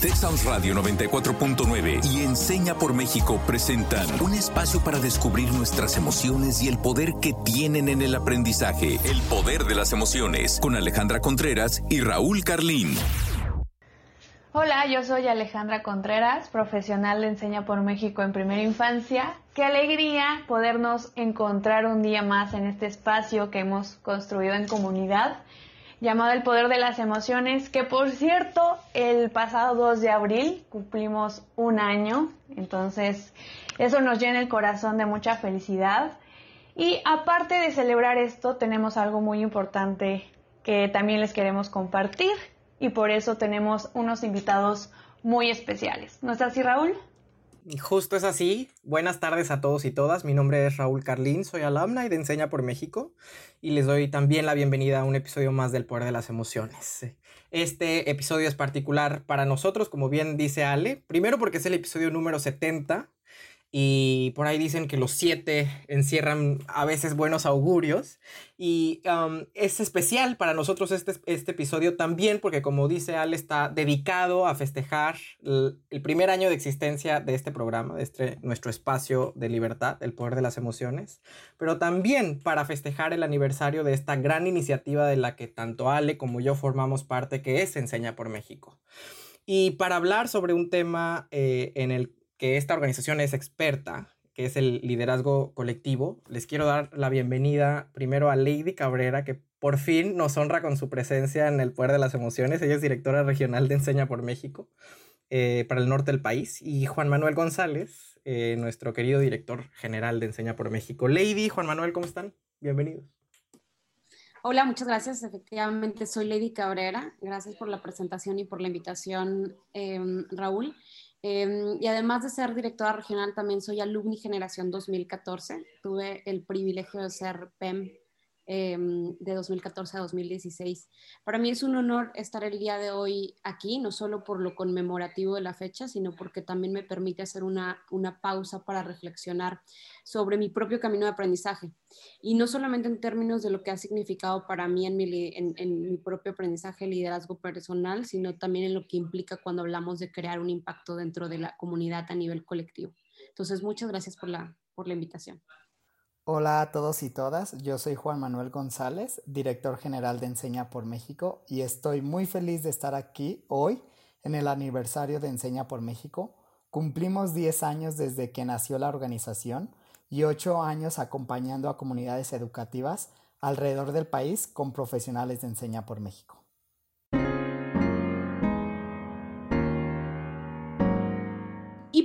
Texas Radio 94.9 y Enseña por México presentan un espacio para descubrir nuestras emociones y el poder que tienen en el aprendizaje. El poder de las emociones con Alejandra Contreras y Raúl Carlín. Hola, yo soy Alejandra Contreras, profesional de Enseña por México en primera infancia. Qué alegría podernos encontrar un día más en este espacio que hemos construido en comunidad llamado El Poder de las Emociones, que por cierto, el pasado 2 de abril cumplimos un año, entonces eso nos llena el corazón de mucha felicidad. Y aparte de celebrar esto, tenemos algo muy importante que también les queremos compartir y por eso tenemos unos invitados muy especiales. ¿No es así, Raúl? Justo es así. Buenas tardes a todos y todas. Mi nombre es Raúl Carlín, soy alumna y de Enseña por México y les doy también la bienvenida a un episodio más del Poder de las Emociones. Este episodio es particular para nosotros, como bien dice Ale, primero porque es el episodio número 70 y por ahí dicen que los siete encierran a veces buenos augurios y es especial para nosotros este, este, episodio también porque como dice Al está dedicado a festejar el, primer año de existencia de este programa, de este, nuestro espacio de libertad, el poder de las emociones, pero también para festejar el aniversario de esta gran iniciativa de la que tanto Ale como yo formamos parte que es Enseña por México. Y para hablar sobre un tema eh, en el que esta organización es experta, que es el liderazgo colectivo. Les quiero dar la bienvenida primero a Lady Cabrera, que por fin nos honra con su presencia en el Poder de las Emociones. Ella es directora regional de Enseña por México eh, para el norte del país. Y Juan Manuel González, eh, nuestro querido director general de Enseña por México. Lady, Juan Manuel, ¿cómo están? Bienvenidos. Hola, muchas gracias. Efectivamente, soy Lady Cabrera. Gracias por la presentación y por la invitación, em, Raúl. Em, y además de ser directora regional, también soy alumni generación 2014. Tuve el privilegio de ser PEM Em, de 2014 a 2016. Para mí es un honor estar el día de hoy aquí, no solo por lo conmemorativo de la fecha, sino porque también me permite hacer una, una pausa para reflexionar sobre mi propio camino de aprendizaje. Y no solamente en términos de lo que ha significado para mí en mi, en, en mi propio aprendizaje, liderazgo personal, sino también en lo que implica cuando hablamos de crear un impacto dentro de la comunidad a nivel colectivo. Entonces, muchas gracias por la, por la invitación. Hola a todos y todas, yo soy Juan Manuel González, director general de Enseña por México y estoy muy feliz de estar aquí hoy en el aniversario de Enseña por México. Cumplimos 10 años desde que nació la organización y 8 años acompañando a comunidades educativas alrededor del país con profesionales de Enseña por México.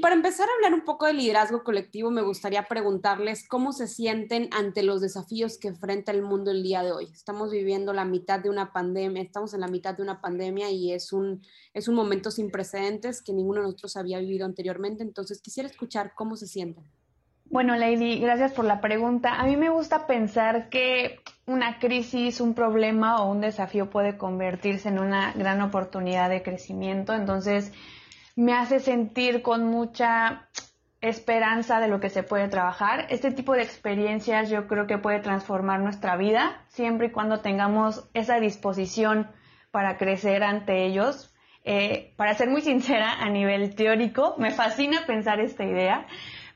Para empezar a hablar un poco de liderazgo colectivo, me gustaría preguntarles cómo se sienten ante los desafíos que enfrenta el mundo el día de hoy. Estamos viviendo la mitad de una pandemia, estamos en la mitad de una pandemia y es un, es un momento sin precedentes que ninguno de nosotros había vivido anteriormente. Entonces, quisiera escuchar cómo se sienten. Bueno, Lady, gracias por la pregunta. A mí me gusta pensar que una crisis, un problema o un desafío puede convertirse en una gran oportunidad de crecimiento. Entonces, me hace sentir con mucha esperanza de lo que se puede trabajar. Este tipo de experiencias yo creo que puede transformar nuestra vida siempre y cuando tengamos esa disposición para crecer ante ellos. Eh, para ser muy sincera, a nivel teórico, me fascina pensar esta idea,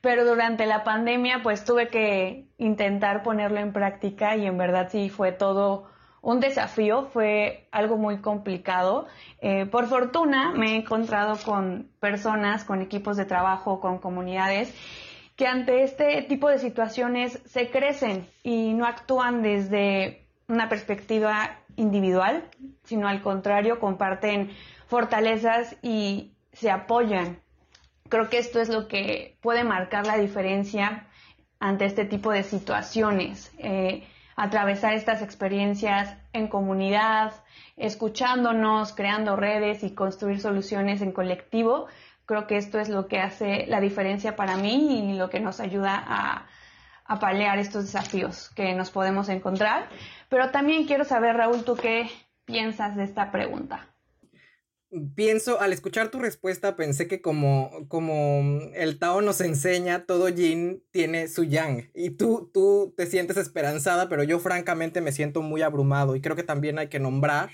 pero durante la pandemia pues tuve que intentar ponerlo en práctica y en verdad sí fue todo un desafío, fue algo muy complicado. Eh, por fortuna me he encontrado con personas, con equipos de trabajo, con comunidades que ante este tipo de situaciones se crecen y no actúan desde una perspectiva individual, sino al contrario, comparten fortalezas y se apoyan. Creo que esto es lo que puede marcar la diferencia ante este tipo de situaciones. Eh, atravesar estas experiencias en comunidad, escuchándonos, creando redes y construir soluciones en colectivo. Creo que esto es lo que hace la diferencia para mí y lo que nos ayuda a, a paliar estos desafíos que nos podemos encontrar. Pero también quiero saber, Raúl, ¿tú qué piensas de esta pregunta? Pienso, al escuchar tu respuesta, pensé que como, como el Tao nos enseña, todo yin tiene su yang. Y tú, tú te sientes esperanzada, pero yo francamente me siento muy abrumado. Y creo que también hay que nombrar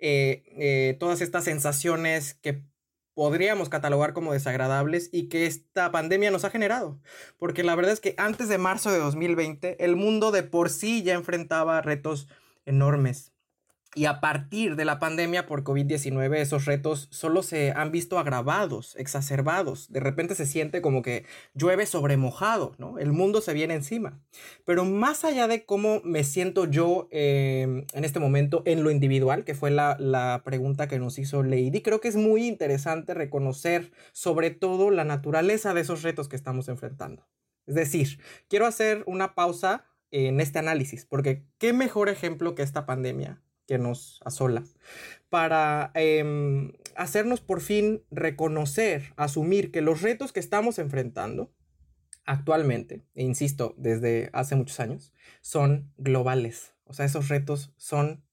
eh, eh, todas estas sensaciones que podríamos catalogar como desagradables y que esta pandemia nos ha generado. Porque la verdad es que antes de marzo de 2020 el mundo de por sí ya enfrentaba retos enormes y a partir de la pandemia por COVID-19, esos retos solo se han visto agravados, exacerbados. De repente se siente como que llueve sobre mojado, ¿no? El mundo se viene encima. Pero más allá de cómo me siento yo em, en este momento en lo individual, que fue la, la pregunta que nos hizo Lady, creo que es muy interesante reconocer sobre todo la naturaleza de esos retos que estamos enfrentando. Es decir, quiero hacer una pausa en este análisis, porque qué mejor ejemplo que esta pandemia que nos asola, para em, hacernos por fin reconocer, asumir que los retos que estamos enfrentando actualmente, e insisto, desde hace muchos años, son globales. O sea, esos retos son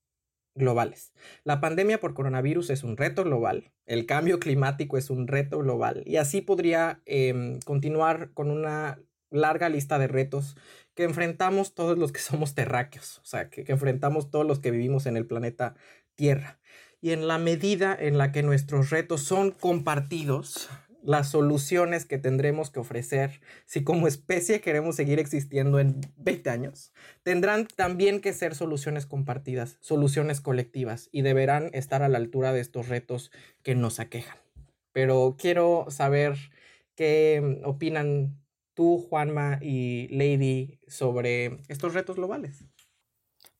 globales. La pandemia por coronavirus es un reto global, el cambio climático es un reto global y así podría em, continuar con una larga lista de retos que enfrentamos todos los que somos terráqueos, o sea, que, enfrentamos todos los que vivimos en el planeta Tierra. Y en la medida en la que nuestros retos son compartidos, las soluciones que tendremos que ofrecer, si como especie queremos seguir existiendo en 20 años, tendrán también que ser soluciones compartidas, soluciones colectivas, y deberán estar a la altura de estos retos que nos aquejan. Pero quiero saber qué opinan tú, Juanma y Lady, sobre estos retos globales?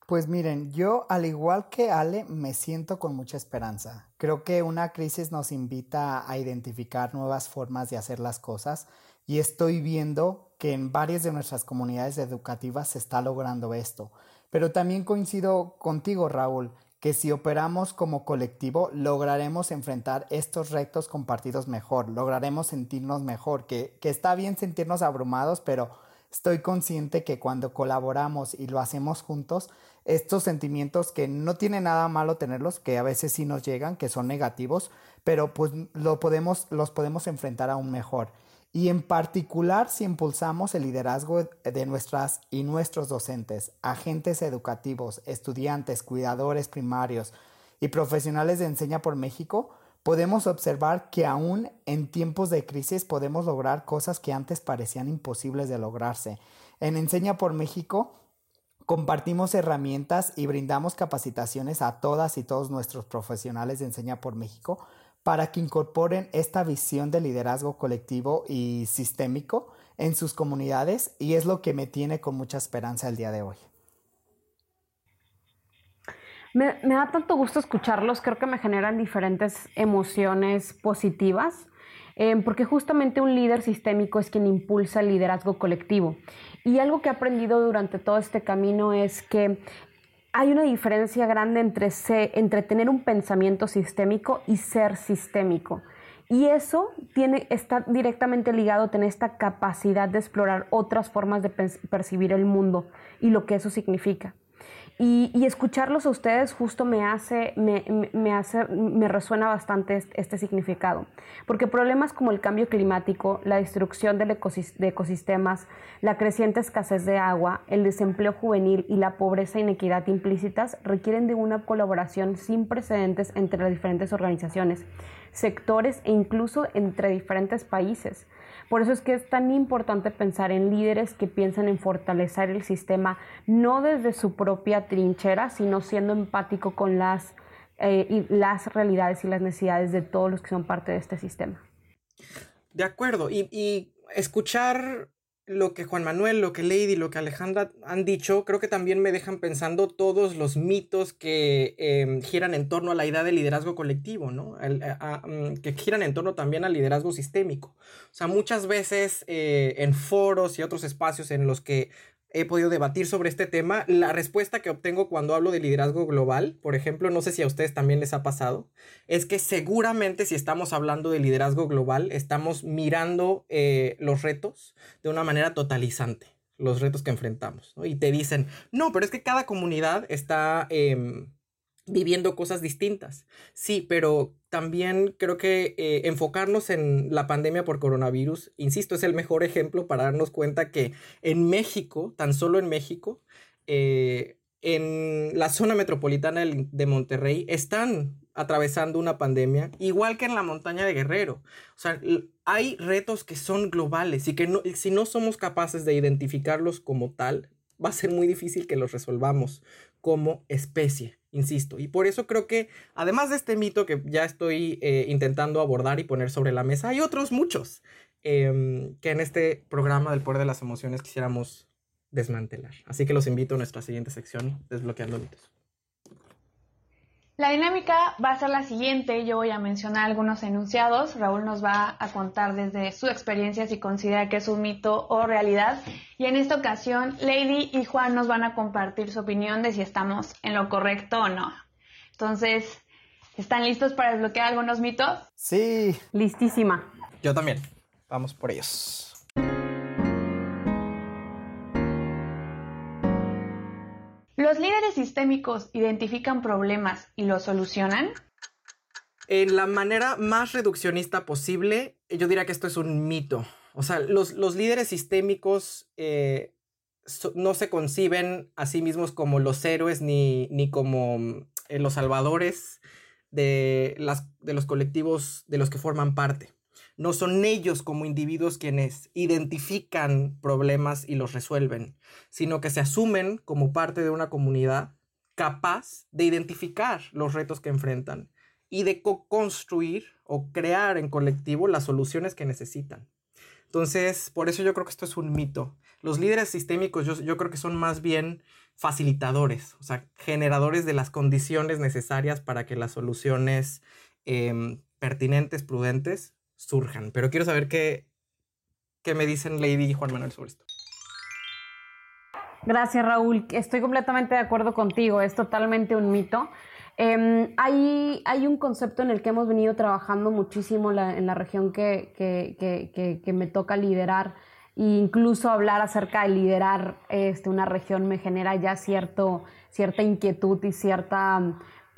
Pues miren, yo al igual que Ale me siento con mucha esperanza. Creo que una crisis nos invita a identificar nuevas formas de hacer las cosas y estoy viendo que en varias de nuestras comunidades educativas se está logrando esto. Pero también coincido contigo, Raúl, que si operamos como colectivo lograremos enfrentar estos retos compartidos mejor, lograremos sentirnos mejor, que, que está bien sentirnos abrumados, pero estoy consciente que cuando colaboramos y lo hacemos juntos, estos sentimientos que no tiene nada malo tenerlos, que a veces sí nos llegan, que son negativos, pero pues lo podemos, los podemos enfrentar aún mejor y en particular si impulsamos el liderazgo de nuestras y nuestros docentes, agentes educativos, estudiantes, cuidadores primarios y profesionales de Enseña por México, podemos observar que aún en tiempos de crisis podemos lograr cosas que antes parecían imposibles de lograrse. En Enseña por México compartimos herramientas y brindamos capacitaciones a todas y todos nuestros profesionales de Enseña por México para que incorporen esta visión de liderazgo colectivo y sistémico en sus comunidades y es lo que me tiene con mucha esperanza el día de hoy. Me, da tanto gusto escucharlos, creo que me generan diferentes emociones positivas, eh, porque justamente un líder sistémico es quien impulsa el liderazgo colectivo. Y algo que he aprendido durante todo este camino es que hay una diferencia grande entre, entre tener un pensamiento sistémico y ser sistémico. Y eso tiene, está directamente ligado a tener esta capacidad de explorar otras formas de percibir el mundo y lo que eso significa. Y, escucharlos a ustedes justo me hace, me, hace, me resuena bastante este, significado. Porque problemas como el cambio climático, la destrucción de ecosistemas, la creciente escasez de agua, el desempleo juvenil y la pobreza e inequidad implícitas requieren de una colaboración sin precedentes entre las diferentes organizaciones, sectores e incluso entre diferentes países. Por eso es que es tan importante pensar en líderes que piensan en fortalecer el sistema, no desde su propia trinchera, sino siendo empático con las, eh, las realidades y las necesidades de todos los que son parte de este sistema. De acuerdo, y, y escuchar lo que Juan Manuel, lo que Lady, lo que Alejandra han dicho, creo que también me dejan pensando todos los mitos que em, giran en torno a la idea de liderazgo colectivo, ¿no? Mm, que giran en torno también al liderazgo sistémico. O sea, muchas veces eh, en foros y otros espacios en los que he podido debatir sobre este tema. La respuesta que obtengo cuando hablo de liderazgo global, por ejemplo, no sé si a ustedes también les ha pasado, es que seguramente si estamos hablando de liderazgo global, estamos mirando eh, los retos de una manera totalizante, los retos que enfrentamos. Y te dicen, no, pero es que cada comunidad está... Em, viviendo cosas distintas. Sí, pero también creo que eh, enfocarnos en la pandemia por coronavirus, insisto, es el mejor ejemplo para darnos cuenta que en México, tan solo en México, eh, en la zona metropolitana de Monterrey están atravesando una pandemia, igual que en la montaña de Guerrero. O sea, hay retos que son globales y que si no somos capaces de identificarlos como tal, va a ser muy difícil que los resolvamos como especie, insisto. Y por eso creo que, además de este mito que ya estoy eh, intentando abordar y poner sobre la mesa, hay otros muchos em, que en este programa del poder de las emociones quisiéramos desmantelar. Así que los invito a nuestra siguiente sección, Desbloqueando mitos. La dinámica va a ser la siguiente. Yo voy a mencionar algunos enunciados. Raúl nos va a contar desde su experiencia si considera que es un mito o realidad. Y en esta ocasión, Lady y Juan nos van a compartir su opinión de si estamos en lo correcto o no. Entonces, ¿están listos para desbloquear algunos mitos? Sí. Listísima. Yo también. Vamos por ellos. ¿Los líderes sistémicos identifican problemas y los solucionan? En la manera más reduccionista posible, yo diría que esto es un mito. O sea, los, líderes sistémicos eh, no se conciben a sí mismos como los héroes ni, como eh, los salvadores de, las, de los colectivos de los que forman parte. No son ellos como individuos quienes identifican problemas y los resuelven, sino que se asumen como parte de una comunidad capaz de identificar los retos que enfrentan y de co-construir o crear en colectivo las soluciones que necesitan. Entonces, por eso yo creo que esto es un mito. Los líderes sistémicos yo, creo que son más bien facilitadores, o sea, generadores de las condiciones necesarias para que las soluciones em, pertinentes, prudentes, surjan. Pero quiero saber qué, qué me dicen Lady y Juan Manuel sobre esto. Gracias, Raúl. Estoy completamente de acuerdo contigo. Es totalmente un mito. Em, hay, hay, un concepto en el que hemos venido trabajando muchísimo en la región que, que, que, me toca liderar. E incluso hablar acerca de liderar este, una región me genera ya cierto, cierta inquietud y cierta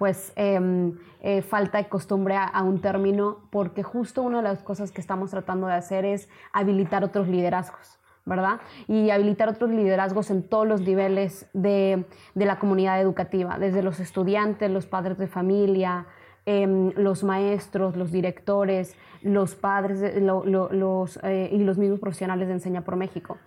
pues em, eh, falta de costumbre a, un término, porque justo una de las cosas que estamos tratando de hacer es habilitar otros liderazgos. ¿verdad? Y habilitar otros liderazgos en todos los niveles de, la comunidad educativa, desde los estudiantes, los padres de familia, em, los maestros, los directores, los padres los, eh, y los mismos profesionales de Enseña por México.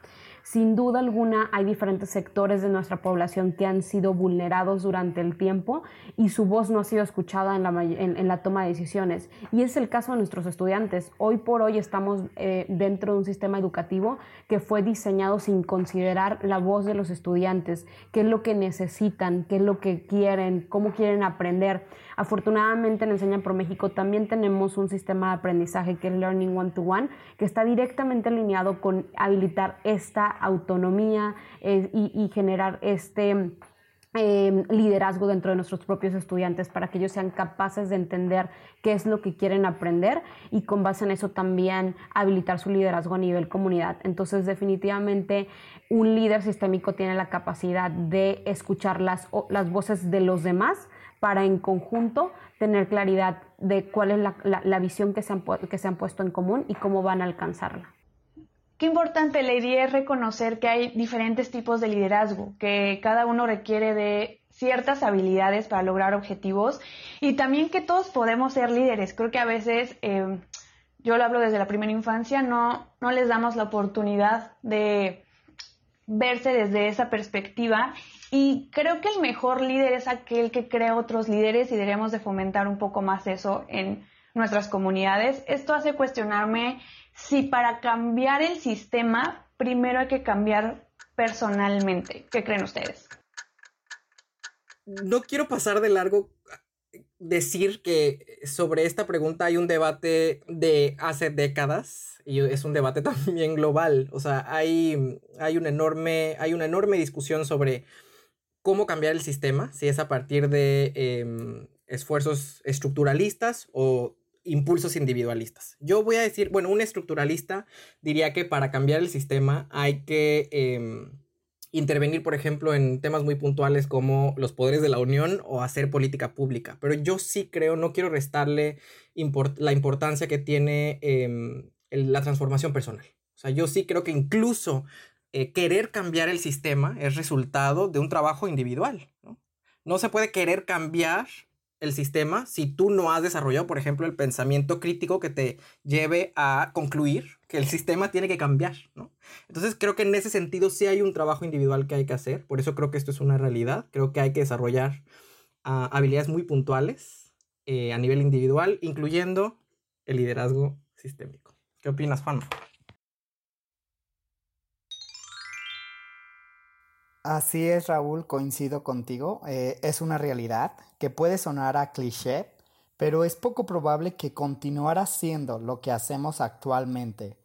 Sin duda alguna hay diferentes sectores de nuestra población que han sido vulnerados durante el tiempo y su voz no ha sido escuchada en la, toma de decisiones. Y es el caso de nuestros estudiantes. Hoy por hoy estamos eh, dentro de un sistema educativo que fue diseñado sin considerar la voz de los estudiantes, qué es lo que necesitan, qué es lo que quieren, cómo quieren aprender. Afortunadamente en Enseña por México también tenemos un sistema de aprendizaje que es Learning One to One, que está directamente alineado con habilitar esta autonomía eh, y, generar este... Em, liderazgo dentro de nuestros propios estudiantes para que ellos sean capaces de entender qué es lo que quieren aprender y con base en eso también habilitar su liderazgo a nivel comunidad. Entonces definitivamente un líder sistémico tiene la capacidad de escuchar las, las voces de los demás para en conjunto tener claridad de cuál es la, visión que se, han, que se han puesto en común y cómo van a alcanzarla. Qué importante, Lady, es reconocer que hay diferentes tipos de liderazgo, que cada uno requiere de ciertas habilidades para lograr objetivos y también que todos podemos ser líderes. Creo que a veces, eh, yo lo hablo desde la primera infancia, no, no les damos la oportunidad de verse desde esa perspectiva y creo que el mejor líder es aquel que crea otros líderes y deberíamos de fomentar un poco más eso en nuestras comunidades. Esto hace cuestionarme si para cambiar el sistema primero hay que cambiar personalmente. ¿Qué creen ustedes? No quiero pasar de largo decir que sobre esta pregunta hay un debate de hace décadas y es un debate también global. O sea, hay, hay, un enorme, hay una enorme discusión sobre cómo cambiar el sistema, si es a partir de em, esfuerzos estructuralistas o impulsos individualistas. Yo voy a decir, bueno, un estructuralista diría que para cambiar el sistema hay que em, intervenir, por ejemplo, en temas muy puntuales como los poderes de la Unión o hacer política pública. Pero yo sí creo, no quiero restarle la importancia que tiene em, la transformación personal. O sea, yo sí creo que incluso eh, querer cambiar el sistema es resultado de un trabajo individual. ¿no? se puede querer cambiar el sistema si tú no has desarrollado, por ejemplo, el pensamiento crítico que te lleve a concluir que el sistema tiene que cambiar. Entonces creo que en ese sentido sí hay un trabajo individual que hay que hacer, por eso creo que esto es una realidad, creo que hay que desarrollar ah, habilidades muy puntuales eh, a nivel individual, incluyendo el liderazgo sistémico. ¿Qué opinas, Juan? Así es, Raúl, coincido contigo. Eh, es una realidad que puede sonar a cliché, pero es poco probable que continuar haciendo lo que hacemos actualmente,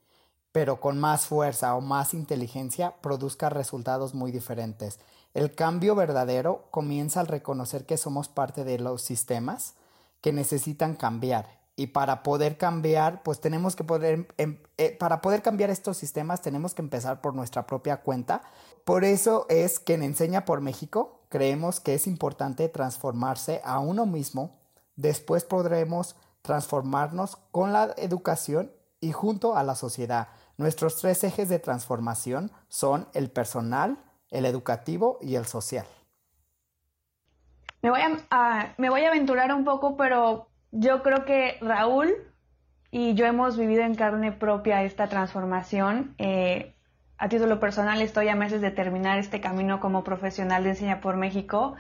pero con más fuerza o más inteligencia, produzca resultados muy diferentes. El cambio verdadero comienza al reconocer que somos parte de los sistemas que necesitan cambiar y para poder cambiar, pues tenemos que poder, em, eh, para poder cambiar estos sistemas tenemos que empezar por nuestra propia cuenta. Por eso es que en Enseña por México creemos que es importante transformarse a uno mismo. Después podremos transformarnos con la educación y junto a la sociedad. Nuestros tres ejes de transformación son el personal, el educativo y el social. Me voy a, me voy a aventurar un poco, pero yo creo que Raúl y yo hemos vivido en carne propia esta transformación. Eh, a título personal estoy a meses de terminar este camino como profesional de Enseña por México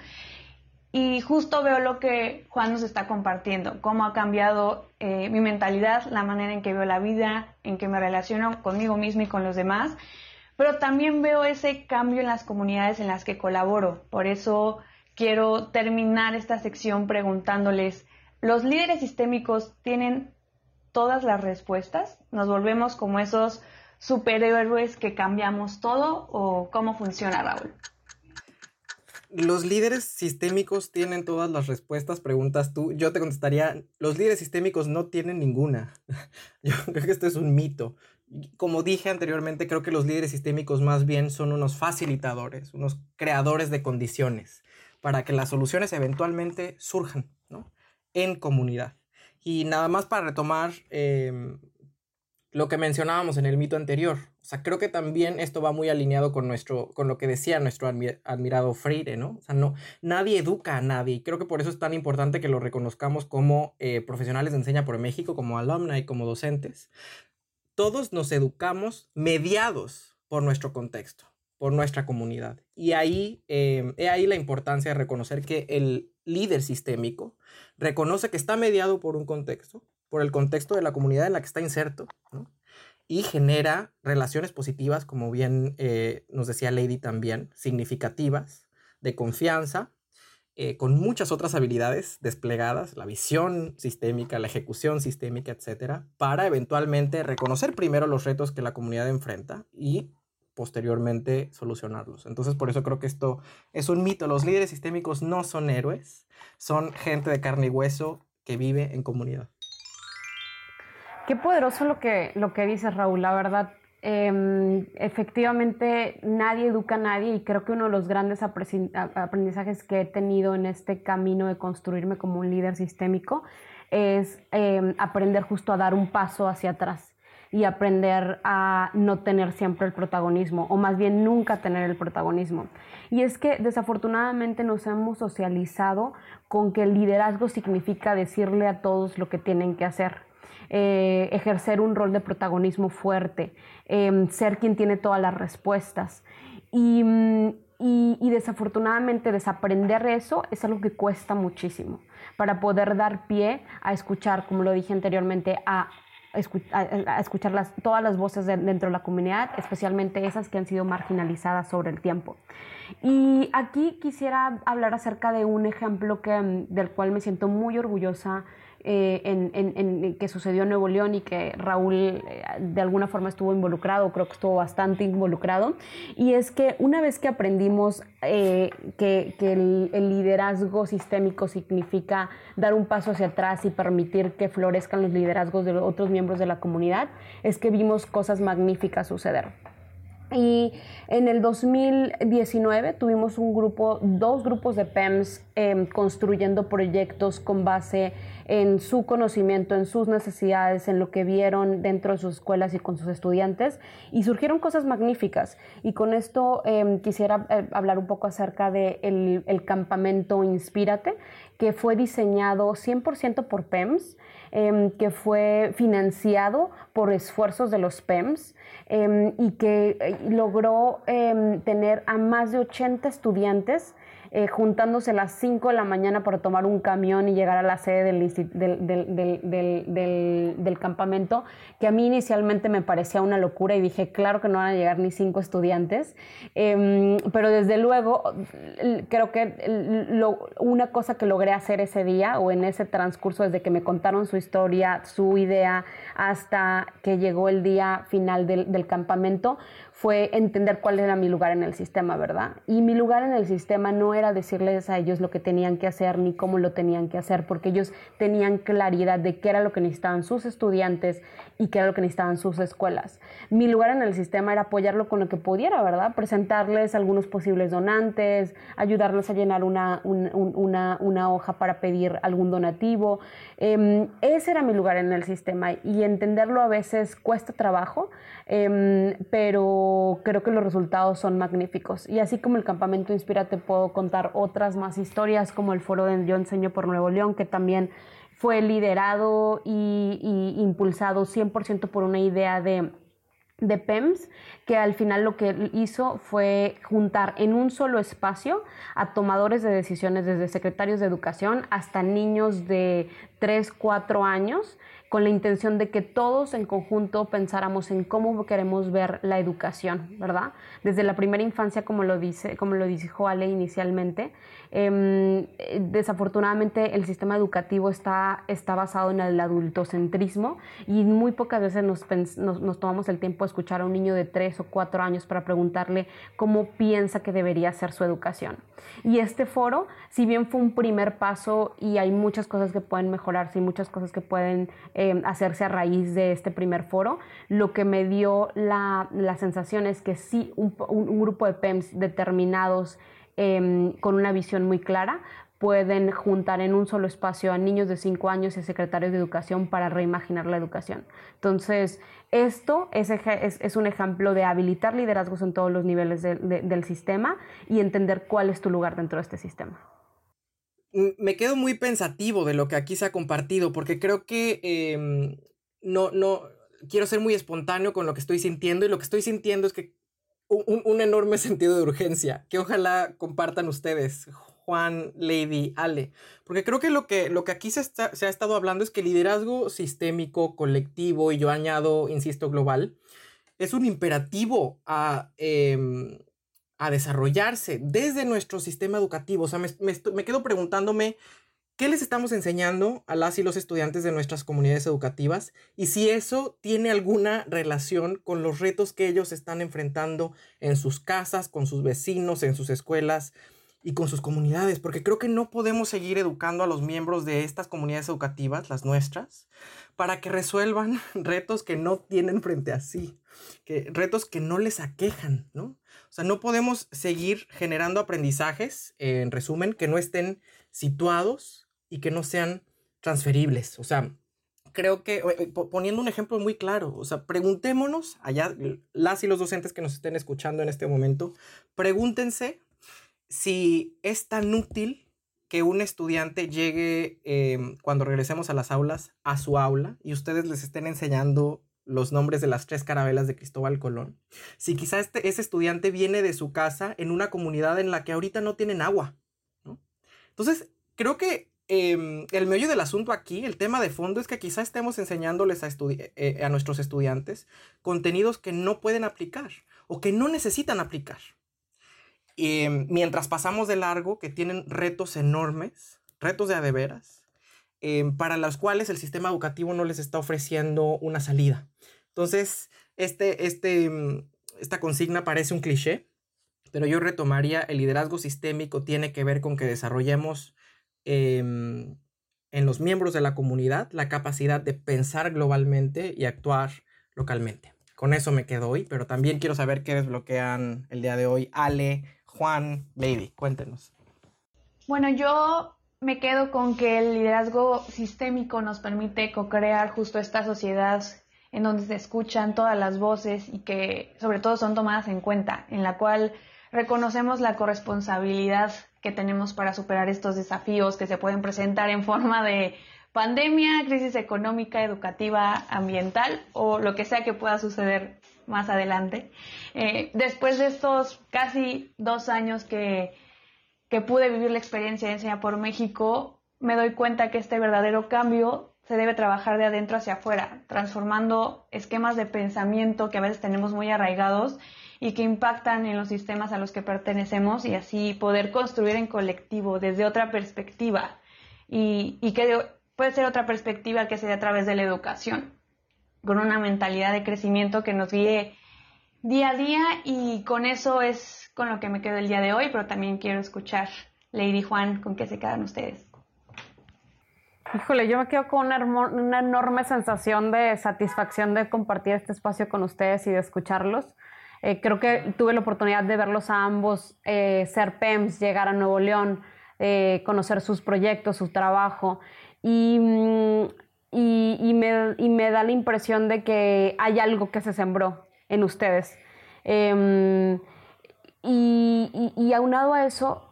y justo veo lo que Juan nos está compartiendo, cómo ha cambiado eh, mi mentalidad, la manera en que veo la vida, en que me relaciono conmigo mismo y con los demás, pero también veo ese cambio en las comunidades en las que colaboro. Por eso quiero terminar esta sección preguntándoles, ¿Los líderes sistémicos tienen todas las respuestas? ¿Nos volvemos como esos superhéroes que cambiamos todo o cómo funciona, Raúl? Los líderes sistémicos tienen todas las respuestas, preguntas tú. Yo te contestaría, los líderes sistémicos no tienen ninguna. Yo creo que esto es un mito. Como dije anteriormente, creo que los líderes sistémicos más bien son unos facilitadores, unos creadores de condiciones para que las soluciones eventualmente surjan, ¿no? En comunidad. Y nada más para retomar em, lo que mencionábamos en el mito anterior. O sea, creo que también esto va muy alineado con, nuestro, con lo que decía nuestro admirado Freire, ¿no? O sea, no, nadie educa a nadie. Creo que por eso es tan importante que lo reconozcamos como eh, profesionales de enseña por México, como alumna y como docentes. Todos nos educamos mediados por nuestro contexto, por nuestra comunidad. Y ahí, eh, ahí la importancia de reconocer que el líder sistémico reconoce que está mediado por un contexto, por el contexto de la comunidad en la que está inserto, y genera relaciones positivas, como bien eh, nos decía Lady también, significativas, de confianza, eh, con muchas otras habilidades desplegadas, la visión sistémica, la ejecución sistémica, etcétera, para eventualmente reconocer primero los retos que la comunidad enfrenta y posteriormente solucionarlos. Entonces, por eso creo que esto es un mito. Los líderes sistémicos no son héroes, son gente de carne y hueso que vive en comunidad. Qué poderoso lo que, lo que dices, Raúl. La verdad, em, efectivamente nadie educa a nadie y creo que uno de los grandes aprendizajes que he tenido en este camino de construirme como un líder sistémico es em, aprender justo a dar un paso hacia atrás y aprender a no tener siempre el protagonismo, o más bien nunca tener el protagonismo. Y es que desafortunadamente nos hemos socializado con que el liderazgo significa decirle a todos lo que tienen que hacer. Eh, ejercer un rol de protagonismo fuerte, em, ser quien tiene todas las respuestas. Y, y, y, desafortunadamente desaprender eso es algo que cuesta muchísimo para poder dar pie a escuchar, como lo dije anteriormente, a a, escuchar las, todas las voces dentro de la comunidad, especialmente esas que han sido marginalizadas sobre el tiempo. Y aquí quisiera hablar acerca de un ejemplo que, del cual me siento muy orgullosa eh, en, que sucedió en Nuevo León y que Raúl eh, de alguna forma estuvo involucrado, creo que estuvo bastante involucrado, y es que una vez que aprendimos eh, que, el, liderazgo sistémico significa dar un paso hacia atrás y permitir que florezcan los liderazgos de otros miembros de la comunidad, es que vimos cosas magníficas suceder. Y en el 2019 tuvimos un grupo, dos grupos de PEMS em, construyendo proyectos con base en su conocimiento, en sus necesidades, en lo que vieron dentro de sus escuelas y con sus estudiantes. Y surgieron cosas magníficas. Y con esto em, quisiera eh, hablar un poco acerca del de el campamento Inspírate, que fue diseñado 100% por PEMS. Em, que fue financiado por esfuerzos de los PEMS em, y que eh, logró em, tener a más de 80 estudiantes eh, juntándose a las 5 de la mañana para tomar un camión y llegar a la sede del, campamento, que a mí inicialmente me parecía una locura y dije, claro que no van a llegar ni cinco estudiantes, em, pero desde luego creo que una cosa que logré hacer ese día o en ese transcurso desde que me contaron su historia, su idea, hasta que llegó el día final del campamento, fue entender cuál era mi lugar en el sistema, ¿verdad? Y mi lugar en el sistema no era decirles a ellos lo que tenían que hacer ni cómo lo tenían que hacer, porque ellos tenían claridad de qué era lo que necesitaban sus estudiantes y qué era lo que necesitaban sus escuelas. Mi lugar en el sistema era apoyarlo con lo que pudiera, ¿verdad? Presentarles algunos posibles donantes, ayudarles a llenar una, una, hoja para pedir algún donativo. Em, ese era mi lugar en el sistema y entenderlo a veces cuesta trabajo, em, pero creo que los resultados son magníficos. Y así como el campamento Inspira, te puedo contar otras más historias, como el foro de Yo Enseño por Nuevo León, que también fue liderado y, impulsado 100% por una idea de, de PEMS, que al final lo que hizo fue juntar en un solo espacio a tomadores de decisiones, desde secretarios de educación hasta niños de 3, 4 años, con la intención de que todos en conjunto pensáramos en cómo queremos ver la educación, ¿verdad? Desde la primera infancia, como lo dice, como lo dijo Ale inicialmente, Em, desafortunadamente el sistema educativo está, está basado en el adultocentrismo y muy pocas veces nos, nos, tomamos el tiempo de escuchar a un niño de 3 o 4 años para preguntarle cómo piensa que debería ser su educación. Y este foro, si bien fue un primer paso y hay muchas cosas que pueden mejorarse y muchas cosas que pueden em, hacerse a raíz de este primer foro, lo que me dio la, la sensación es que sí, un, un grupo de PEMS determinados, Em, con una visión muy clara, pueden juntar en un solo espacio a niños de 5 años y secretarios de educación para reimaginar la educación. Entonces, esto es, un ejemplo de habilitar liderazgos en todos los niveles del sistema y entender cuál es tu lugar dentro de este sistema. Mm, me quedo muy pensativo de lo que aquí se ha compartido, porque creo que em, no, no, quiero ser muy espontáneo con lo que estoy sintiendo y lo que estoy sintiendo es que un, enorme sentido de urgencia que ojalá compartan ustedes, Juan, Lady, Ale, porque creo que lo que, lo que aquí se, se ha estado hablando es que liderazgo sistémico, colectivo y yo añado, insisto, global, es un imperativo a, em, a desarrollarse desde nuestro sistema educativo. O sea, me, me quedo preguntándome ¿Qué les estamos enseñando a las y los estudiantes de nuestras comunidades educativas? Y si eso tiene alguna relación con los retos que ellos están enfrentando en sus casas, con sus vecinos, en sus escuelas y con sus comunidades, porque creo que no podemos seguir educando a los miembros de estas comunidades educativas, las nuestras, para que resuelvan retos que no tienen frente a sí, que retos que no les aquejan, ¿no? O sea, no podemos seguir generando aprendizajes, en resumen, que no estén situados y que no sean transferibles. O sea, creo que, poniendo un ejemplo muy claro, o sea, preguntémonos, allá las y los docentes que nos estén escuchando en este momento, pregúntense si es tan útil que un estudiante llegue em, cuando regresemos a las aulas a su aula y ustedes les estén enseñando los nombres de las tres carabelas de Cristóbal Colón. Si quizá este, ese estudiante viene de su casa en una comunidad en la que ahorita no tienen agua. Entonces, creo que Em, el meollo del asunto aquí, el tema de fondo es que quizá estemos enseñándoles a, eh, eh, nuestros estudiantes contenidos que no pueden aplicar o que no necesitan aplicar. Em, mientras pasamos de largo, que tienen retos enormes, retos de adeveras, em, para los cuales el sistema educativo no les está ofreciendo una salida. Entonces, este, este, esta consigna parece un cliché, pero yo retomaría, el liderazgo sistémico tiene que ver con que desarrollemos Em, en los miembros de la comunidad la capacidad de pensar globalmente y actuar localmente. con eso me quedo hoy, pero también quiero saber qué desbloquean el día de hoy. Ale, Juan, Lady, cuéntenos. Bueno, yo me quedo con que el liderazgo sistémico nos permite co-crear justo esta sociedad en donde se escuchan todas las voces y que sobre todo son tomadas en cuenta, en la cual reconocemos la corresponsabilidad que tenemos para superar estos desafíos que se pueden presentar en forma de pandemia, crisis económica, educativa, ambiental o lo que sea que pueda suceder más adelante. Eh, después de estos casi dos años que, que pude vivir la experiencia de Enseña por México, me doy cuenta que este verdadero cambio se debe trabajar de adentro hacia afuera, transformando esquemas de pensamiento que a veces tenemos muy arraigados y que impactan en los sistemas a los que pertenecemos y así poder construir en colectivo desde otra perspectiva y, y que puede ser otra perspectiva que sea a través de la educación, con una mentalidad de crecimiento que nos guíe día a día y con eso es con lo que me quedo el día de hoy, pero también quiero escuchar Lady Juan con qué se quedan ustedes. Híjole, yo me quedo con una, una, enorme sensación de satisfacción de compartir este espacio con ustedes y de escucharlos. Eh, creo que tuve la oportunidad de verlos a ambos eh, ser PEMS, llegar a Nuevo León, eh, conocer sus proyectos, su trabajo. Mm, y, y, me, y, me, da la impresión de que hay algo que se sembró en ustedes. Em, y, y, aunado a eso,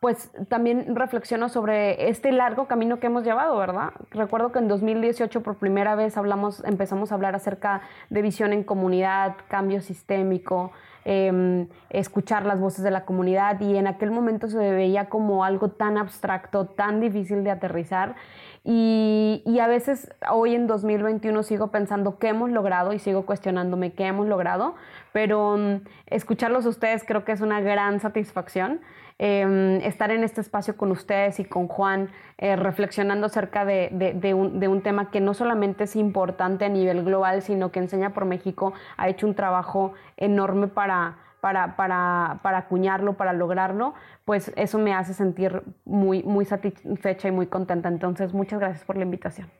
pues también reflexiono sobre este largo camino que hemos llevado, ¿verdad? Recuerdo que en 2018 por primera vez hablamos, empezamos a hablar acerca de visión en comunidad, cambio sistémico, Em, escuchar las voces de la comunidad y en aquel momento se veía como algo tan abstracto, tan difícil de aterrizar y, y, a veces hoy en 2021 sigo pensando qué hemos logrado y sigo cuestionándome qué hemos logrado, pero um, escucharlos a ustedes creo que es una gran satisfacción. Em, estar en este espacio con ustedes y con Juan, eh, reflexionando acerca de, de, un, de, un, tema que no solamente es importante a nivel global, sino que Enseña por México ha hecho un trabajo enorme para, para, para, para acuñarlo, para lograrlo, pues eso me hace sentir muy, muy satisfecha y muy contenta. Entonces, muchas gracias por la invitación.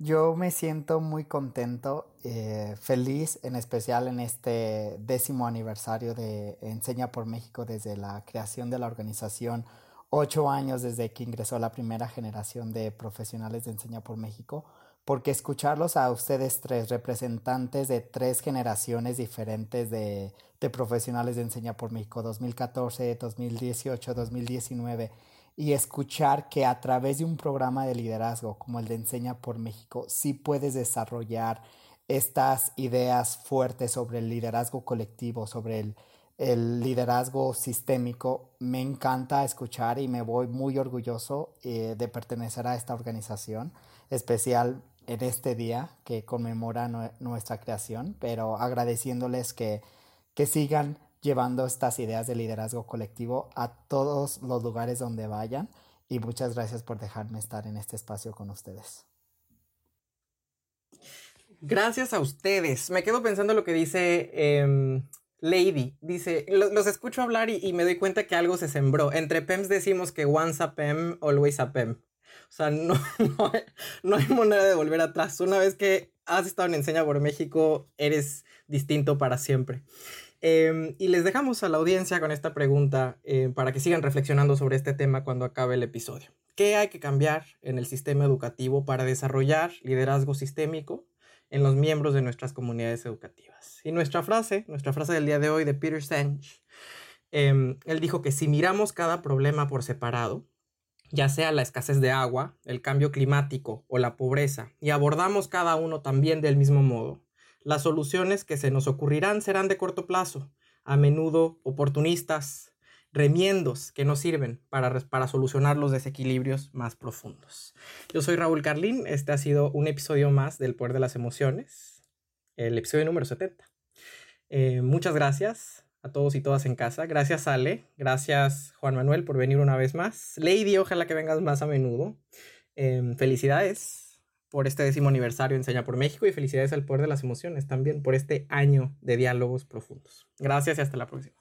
Yo me siento muy contento, eh, feliz, en especial en este décimo aniversario de Enseña por México desde la creación de la organización, ocho años desde que ingresó la primera generación de profesionales de Enseña por México, porque escucharlos a ustedes tres, representantes de tres generaciones diferentes de, profesionales de Enseña por México, 2014, 2018, 2019, y escuchar que a través de un programa de liderazgo como el de Enseña por México, sí puedes desarrollar estas ideas fuertes sobre el liderazgo colectivo, sobre el, el liderazgo sistémico. Me encanta escuchar y me voy muy orgulloso eh, de pertenecer a esta organización, especial en este día que conmemora nuestra creación, pero agradeciéndoles que, que sigan llevando estas ideas de liderazgo colectivo a todos los lugares donde vayan y muchas gracias por dejarme estar en este espacio con ustedes. Gracias a ustedes. Me quedo pensando lo que dice em, Lady. Dice, los escucho hablar y, me doy cuenta que algo se sembró. Entre PEMs decimos que once a PEM, always a PEM. O sea, no, no, no hay manera de volver atrás. Una vez que has estado en Enseña por México, eres distinto para siempre. Em, y les dejamos a la audiencia con esta pregunta eh, para que sigan reflexionando sobre este tema cuando acabe el episodio. ¿Qué hay que cambiar en el sistema educativo para desarrollar liderazgo sistémico en los miembros de nuestras comunidades educativas? Y nuestra frase, nuestra frase del día de hoy de Peter Senge, em, él dijo que si miramos cada problema por separado, ya sea la escasez de agua, el cambio climático o la pobreza, y abordamos cada uno también del mismo modo, las soluciones que se nos ocurrirán serán de corto plazo, a menudo oportunistas, remiendos que no sirven para, para solucionar los desequilibrios más profundos. Yo soy Raúl Carlín, este ha sido un episodio más del Poder de las Emociones, el episodio número 70. Eh, muchas gracias todos y todas en casa. Gracias Ale, gracias Juan Manuel por venir una vez más. Lady, ojalá que vengas más a menudo. Em, felicidades por este décimo aniversario Enseña por México y felicidades al Poder de las Emociones también por este año de diálogos profundos. Gracias y hasta la próxima.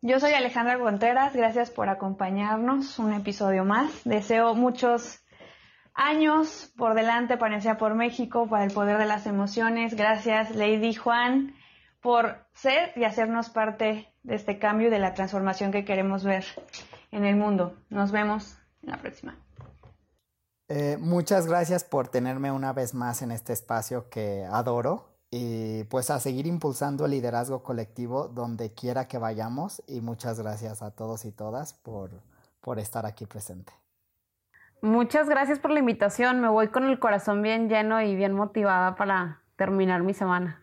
Yo soy Alejandra Contreras, gracias por acompañarnos un episodio más. Deseo muchos años por delante para Enseña por México, para el poder de las emociones. Gracias, Lady Juan, por ser y hacernos parte de este cambio y de la transformación que queremos ver en el mundo. Nos vemos en la próxima. Eh, muchas gracias por tenerme una vez más en este espacio que adoro y pues a seguir impulsando el liderazgo colectivo donde quiera que vayamos y muchas gracias a todos y todas por, por estar aquí presente. Muchas gracias por la invitación, me voy con el corazón bien lleno y bien motivada para terminar mi semana.